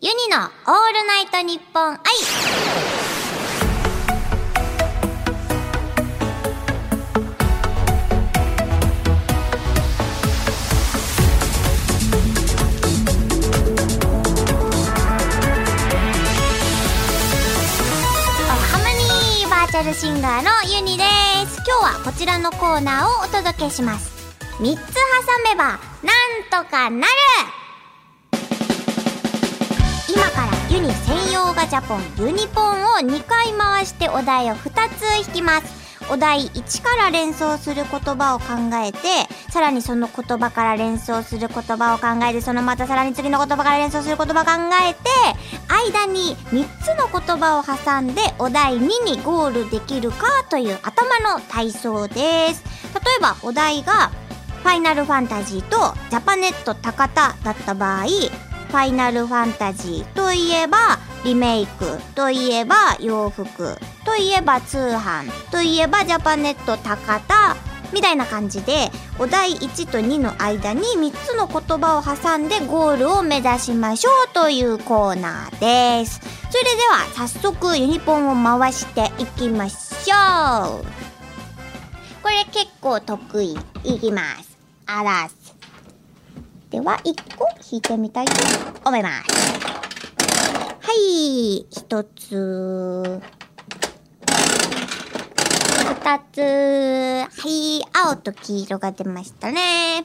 ユニのオールナイトニッポン愛ハモニーバーチャルシンガーのユニです。今日はこちらのコーナーをお届けします。3つ挟めばなんとかなる。ユニ専用ガチャポンユニポンを2回回してお題を2つ引きます。お題1から連想する言葉を考えてさらにその言葉から連想する言葉を考えてそのまたさらに次の言葉から連想する言葉を考えて間に3つの言葉を挟んでお題2にゴールできるかという頭の体操です。例えばお題がファイナルファンタジーとジャパネット高田だった場合ファイナルファンタジーといえばリメイクといえば洋服といえば通販といえばジャパネット高田みたいな感じでお題1と2の間に3つの言葉を挟んでゴールを目指しましょうというコーナーです。それでは早速ユニポンを回していきましょう。これ結構得意。いきます。あらすでは1個引いてみたいと思います。はい。1つ。2つ。はい。青と黄色が出ましたね。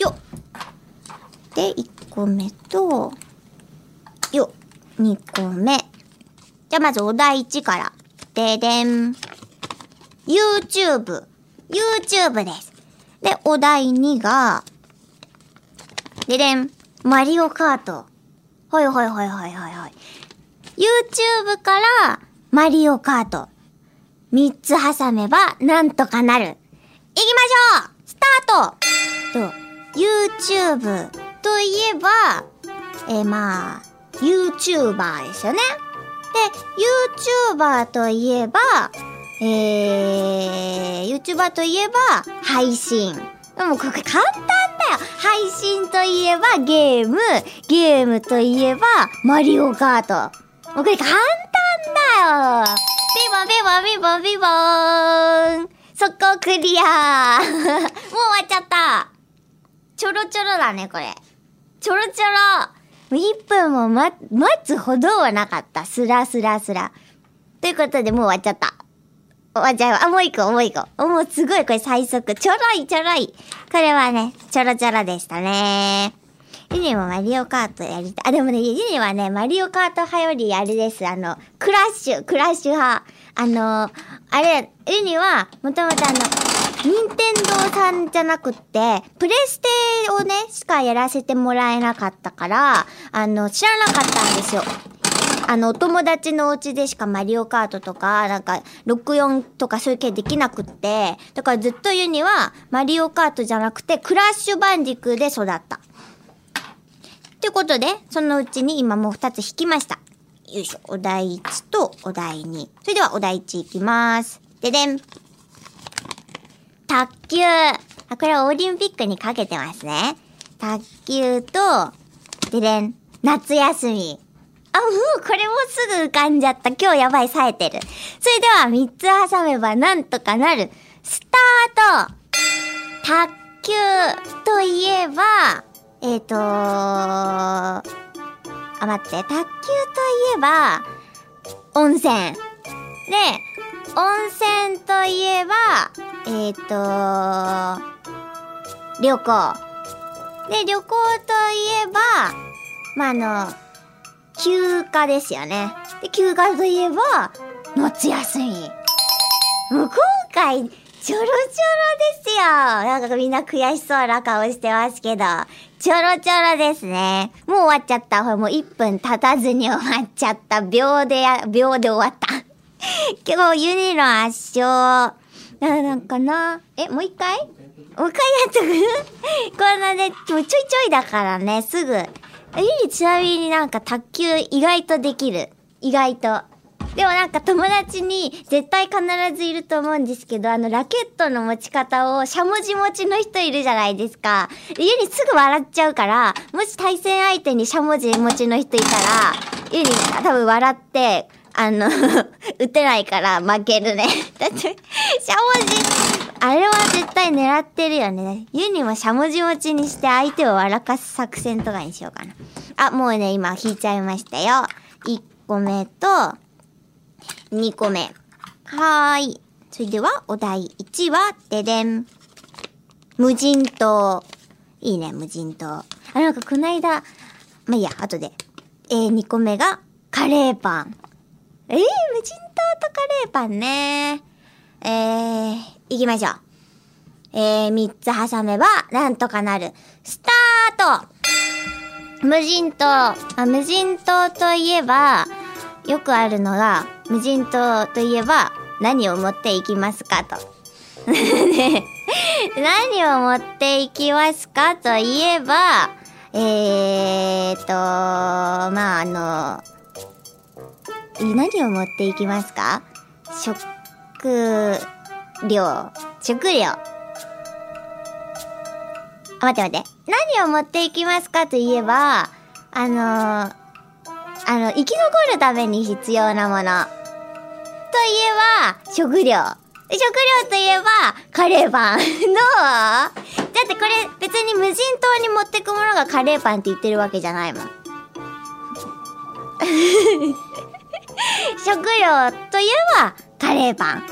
よっ。で1個目とよっ。2個目。じゃあまずお題1から。ででん。YouTube YouTube です。でお題2がででんマリオカートはいはいはいはいはいはい YouTube からマリオカート3つ挟めばなんとかなる。行きましょうスタートと、YouTube といえば、えー、まあ、YouTuber ですよね。で、YouTuber といえば、えー、YouTuber といえば、配信。でもこれ簡単だよといえばゲーム、ゲームといえばマリオカート。もうこれ簡単だよビボンビボンビボンビボーン速攻クリア もう終わっちゃったちょろちょろだね、これ。ちょろちょろ。1分も、待つほどはなかった。スラスラスラ。ということで、もう終わっちゃった。終わっちゃ。あ、もう一個、もう一個。もうすごい、これ最速。ちょろい、ちょろい。これはね、ちょろちょろでしたね。ユニもマリオカートやりたい。あ、でもね、ユニはね、マリオカート派よりあれです。あの、クラッシュ、クラッシュ派。あの、あれ、ユニは、もともとあの、任天堂さんじゃなくって、プレステをね、しかやらせてもらえなかったから、あの、知らなかったんですよ。あの、お友達のお家でしかマリオカートとか、なんか、64とかそういう系できなくって、だからずっとユニは、マリオカートじゃなくて、クラッシュバンディクで育った。ということで、そのうちに今もう2つ引きました。よいしょ。お題1とお題2。それではお題1いきます。ででん。卓球。あ、これはオリンピックにかけてますね。卓球と、ででん。夏休み。あ、もうこれもすぐ浮かんじゃった。今日やばい、冴えてる。それでは3つ挟めばなんとかなる。スタート卓球といえば、えっ、ー、とあ、待って、卓球といえば、温泉。で、温泉といえば、えっ、ー、と旅行。で、旅行といえば、まあ、あの、休暇ですよね。で、休暇といえば、夏休み。もう今回、ちょろちょろですよ。なんかみんな悔しそうな顔してますけど、ちょろちょろですね。もう終わっちゃった。ほらもう1分経たずに終わっちゃった。秒でや、秒で終わった。今日ユニの圧勝。な、なんかな。え、もう一回？もう一回やっとく？こんなね、ちょいちょいだからね、すぐ。ユニちなみになんか卓球意外とできる。意外と。でもなんか友達に絶対必ずいると思うんですけど、あのラケットの持ち方をしゃもじ持ちの人いるじゃないですか。家にすぐ笑っちゃうから、もし対戦相手にしゃもじ持ちの人いたら、家に多分笑って、あの、打てないから負けるね。だって、しゃもじ、あれは絶対狙ってるよね。ユニもしゃもじ持ちにして相手を笑かす作戦とかにしようかな。あ、もうね、今引いちゃいましたよ。1個目と、2個目。はーい。それでは、お題1は、ででん。無人島。いいね、無人島。あ、なんかこないだ、まあ、いいや、後で。えー、2個目が、カレーパン。えー、無人島とカレーパンね。えー、行きましょう。えー、3つ挟めば、なんとかなる。スタート無人島。あ、無人島といえば、よくあるのが、無人島といえば、何を持っていきますかと。ね何を持っていきますかといえば、えーと、まあ、あの、何を持っていきますか？食食料。食料。あ、待って待って。何を持っていきますかといえば、あのー、あの、生き残るために必要なもの。といえば、食料。食料といえば、カレーパン。どうだってこれ別に無人島に持ってくものがカレーパンって言ってるわけじゃないもん。食料といえば、カレーパン。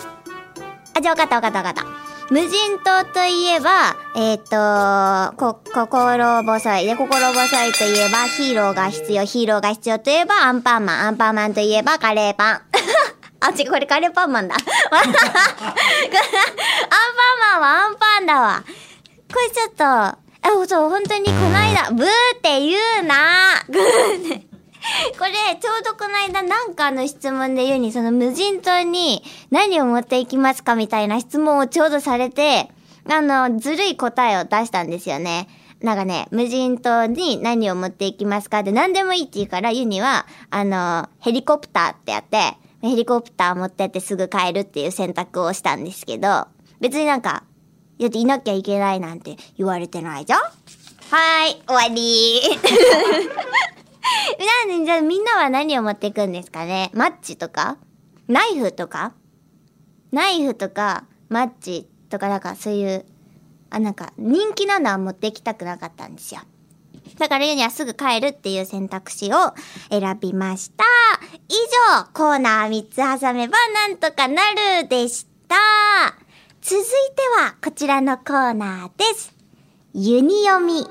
あ、じゃあ分かった分かった分かった。無人島といえば、えっ、ー、と、こ、心細い。で、心細いといえば、ヒーローが必要。ヒーローが必要といえば、アンパンマン。アンパンマンといえば、カレーパン。あ、違う、これカレーパンマンだ。アンパンマンはアンパンだわ。これちょっと、あ、そう、本当にこの間、ブーって言うなブーってこれ、ちょうどこの間なんかの質問で言うに、その無人島に何を持っていきますかみたいな質問をちょうどされて、あの、ずるい答えを出したんですよね。なんかね、無人島に何を持っていきますかって何でもいいって言うから、ユニは、あの、ヘリコプターってやって、ヘリコプター持ってってすぐ帰るっていう選択をしたんですけど、別になんか、だっていなきゃいけないなんて言われてないじゃんはーい、終わり なんで、じゃあみんなは何を持っていくんですかね？マッチとか？ナイフとか？ナイフとか、マッチとか、なんかそういう、あ、なんか人気なのは持ってきたくなかったんですよ。だからユニはすぐ帰るっていう選択肢を選びました。以上、コーナー3つ挟めばなんとかなるでした。続いてはこちらのコーナーです。ユニ読み。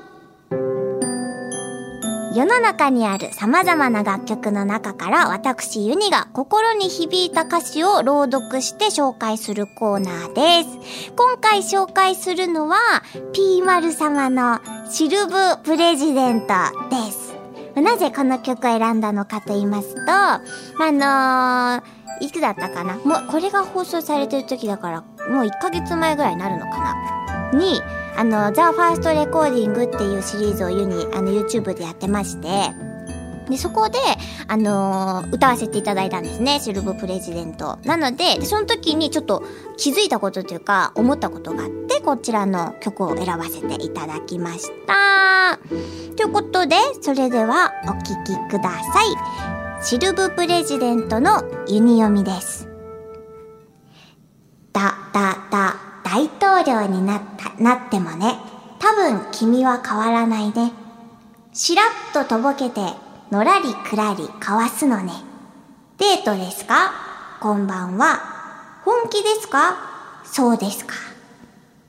世の中にある様々な楽曲の中から私ユニが心に響いた歌詞を朗読して紹介するコーナーです。今回紹介するのは、ピーマル様のシルブプレジデントです。なぜこの曲を選んだのかと言いますと、あのー、いつだったかな？もう、これが放送されてる時だから、もう1ヶ月前ぐらいになるのかな？に、あの、ザ・ファーストレコーディングっていうシリーズをユニ、あの、YouTube でやってまして、で、そこで、あのー歌わせていただいたんですね。シルブプレジデント。なので、その時にちょっと気づいたことというか、思ったことがあって、こちらの曲を選ばせていただきました。ということで、それではお聴きください。シルブプレジデントのユニ読みです。だ、だ、だ、大統領になった、なってもね。多分君は変わらないね。しらっととぼけて、のらりくらりかわすのね。デートですか？こんばんは。本気ですか？そうですか。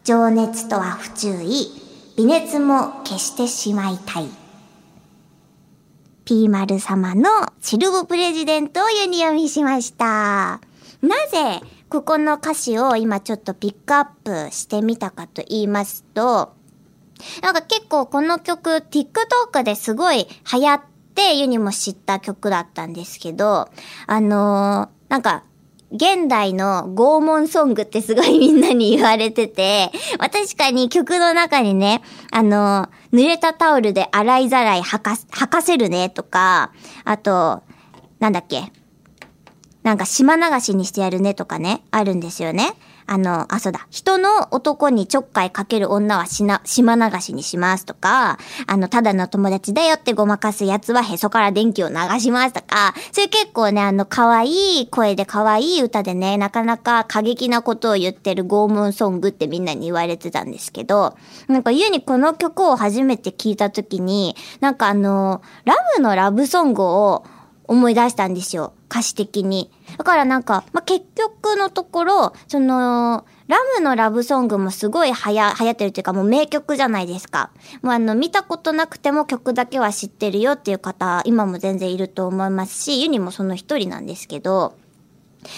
情熱とは不注意。微熱も消してしまいたい。ピーマル様のシルブプレジデントをユニ読みしました。なぜここの歌詞を今ちょっとピックアップしてみたかと言いますと、なんか結構この曲 TikTok ですごい流行ってユニも知った曲だったんですけど、あのーなんか現代の拷問ソングってすごいみんなに言われてて、まあ確かに曲の中にね、あの濡れたタオルで洗いざらい吐か、吐かせるねとか、あと、なんだっけ、なんか島流しにしてやるねとかね、あるんですよね。あの、あ、そうだ。人の男にちょっかいかける女はしな、島流しにしますとか、あの、ただの友達だよってごまかすやつはへそから電気を流しますとか、そういう結構ね、あの、可愛い声で可愛い歌でね、なかなか過激なことを言ってる拷問ソングってみんなに言われてたんですけど、なんかユにこの曲を初めて聞いた時に、なんかあの、ラブのラブソングを思い出したんですよ。歌詞的に。だからなんか、まあ、結局のところ、その、ラムのラブソングもすごいはや、流行ってるっていうかもう名曲じゃないですか。もうあの、見たことなくても曲だけは知ってるよっていう方、今も全然いると思いますし、ユニもその一人なんですけど、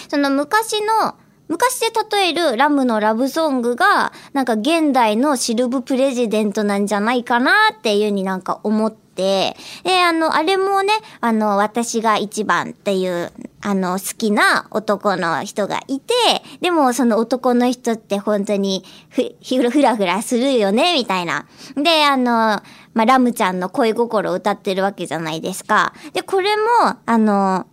その昔の、昔で例えるラムのラブソングが、なんか現代のシルブプレジデントなんじゃないかなっていうになんか思って、で、あの、あれもね、あの、私が一番っていう、あの、好きな男の人がいて、でもその男の人って本当にふ、ふらふらするよね、みたいな。で、あの、まあ、ラムちゃんの恋心を歌ってるわけじゃないですか。で、これも、あの、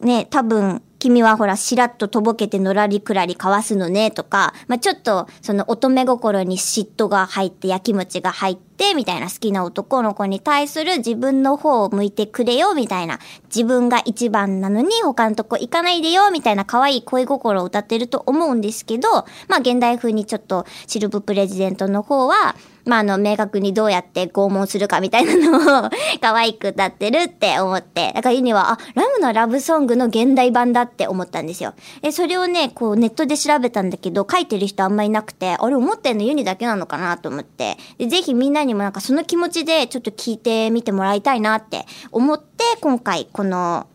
ね、多分、君はほら、しらっととぼけてのらりくらりかわすのね、とか、まあ、ちょっと、その乙女心に嫉妬が入って、やきもちが入って、みたいな好きな男の子に対する自分の方を向いてくれよ、みたいな。自分が一番なのに他のとこ行かないでよ、みたいな可愛い恋心を歌ってると思うんですけど、まあ、現代風にちょっと、シルブプレジデントの方は、まあ、あの、明確にどうやって拷問するかみたいなのを可愛く歌ってるって思って、だからユニは、あ、ラムのラブソングの現代版だって思ったんですよ。え、それをね、こうネットで調べたんだけど、書いてる人あんまいなくて、あれ思ってんのユニだけなのかなと思って、で、ぜひみんなにもなんかその気持ちでちょっと聞いてみてもらいたいなって思って、今回この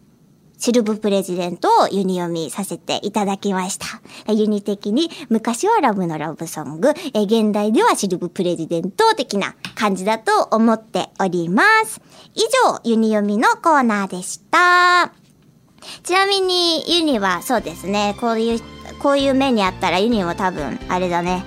シルブプレジデントをユニ読みさせていただきました。ユニ的に昔はラブのラブソング、え現代ではシルブプレジデント的な感じだと思っております。以上、ユニ読みのコーナーでした。ちなみにユニはそうですね、こういう、こういう目にあったらユニも多分、あれだね、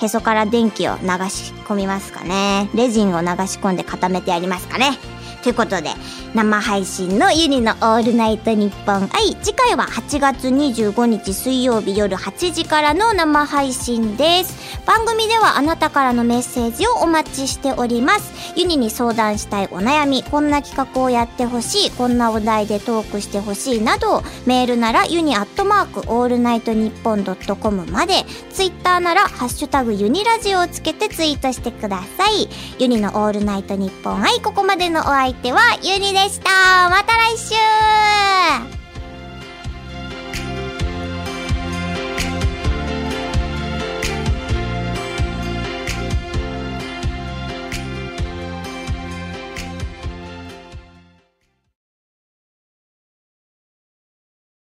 へそから電気を流し込みますかね。レジンを流し込んで固めてやりますかね。ということで、生配信のユニのオールナイトニッポン i。次回は8月25日水曜日夜8時からの生配信です。番組ではあなたからのメッセージをお待ちしております。ユニに相談したいお悩み、こんな企画をやってほしい、こんなお題でトークしてほしいなど、メールならユニアットマークオールナイトニッポンドットコムまで、ツイッターならハッシュタグユニラジオをつけてツイートしてください。ユニのオールナイトニッポン愛、ここまでのお相手ではゆにでした。また来週。